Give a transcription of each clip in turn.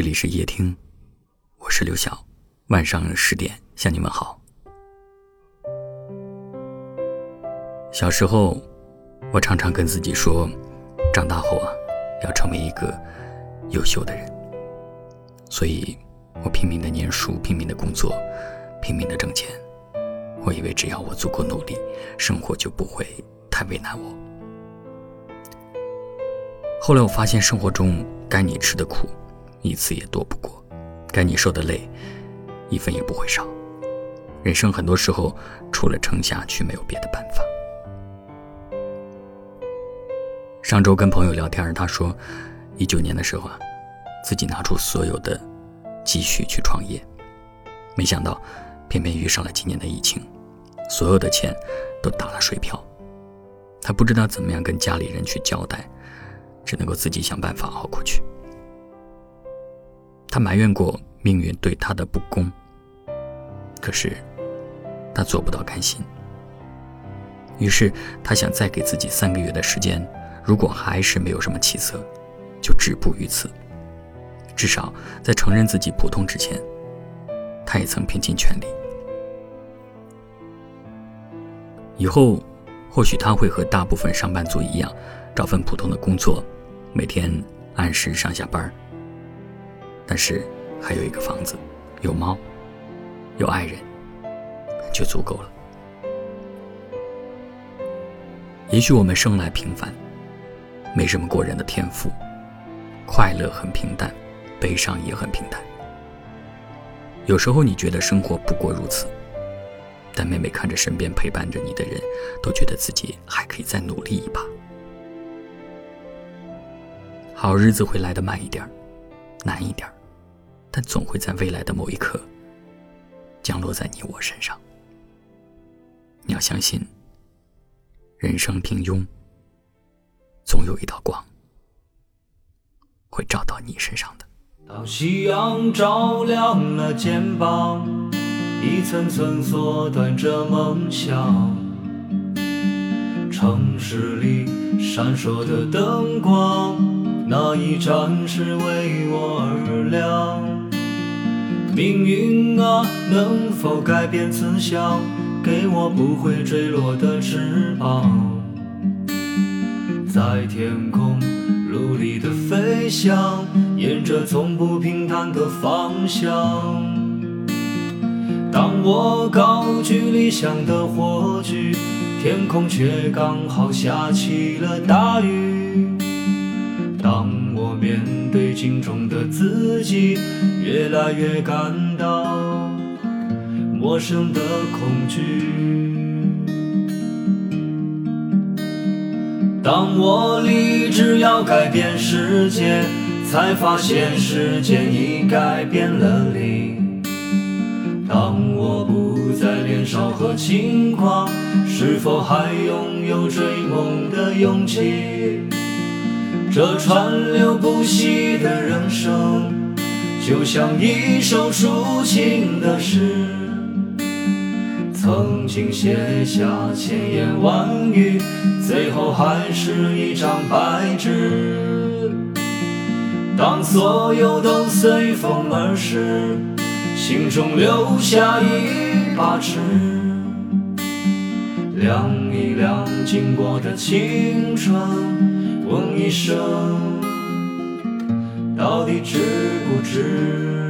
这里是夜听，我是刘晓。晚上十点向你问好。小时候，我常常跟自己说，长大后啊，要成为一个优秀的人。所以，我拼命的念书，拼命的工作，拼命的挣钱。我以为只要我足够努力，生活就不会太为难我。后来我发现，生活中该你吃的苦，一次也躲不过；该你受的累，一分也不会少。人生很多时候，除了撑下去，没有别的办法。上周跟朋友聊天，他说，一九年的时候啊，自己拿出所有的积蓄去创业，没想到偏偏遇上了今年的疫情，所有的钱都打了水漂。他不知道怎么样跟家里人去交代。只能够自己想办法熬过去。他埋怨过命运对他的不公，可是他做不到甘心。于是他想再给自己三个月的时间，如果还是没有什么起色，就止步于此。至少在承认自己普通之前，他也曾拼尽全力。以后或许他会和大部分上班族一样。找份普通的工作，每天按时上下班但是还有一个房子，有猫，有爱人，就足够了。也许我们生来平凡，没什么过人的天赋，快乐很平淡，悲伤也很平淡。有时候你觉得生活不过如此，但每每看着身边陪伴着你的人，都觉得自己还可以再努力一把。好日子会来的慢一点难一点但总会在未来的某一刻降落在你我身上。你要相信，人生平庸，总有一道光会照到你身上的。当夕阳照亮了肩膀，一层层缩短着梦想。城市里闪烁的灯光。那一盏是为我而亮，命运啊，能否改变慈祥，给我不会坠落的翅膀，在天空努力的飞翔，沿着从不平坦的方向。当我高举理想的火炬，天空却刚好下起了大雨。当我面对镜中的自己，越来越感到陌生的恐惧。当我立志要改变世界，才发现时间已改变了你。当我不再年少和轻狂，是否还拥有追梦的勇气？这川流不息的人生，就像一首抒情的诗，曾经写下千言万语，最后还是一张白纸。当所有都随风而逝，心中留下一把尺，量一量经过的青春。问一声，到底值不值？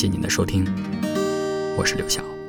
谢谢您的收听，我是刘晓。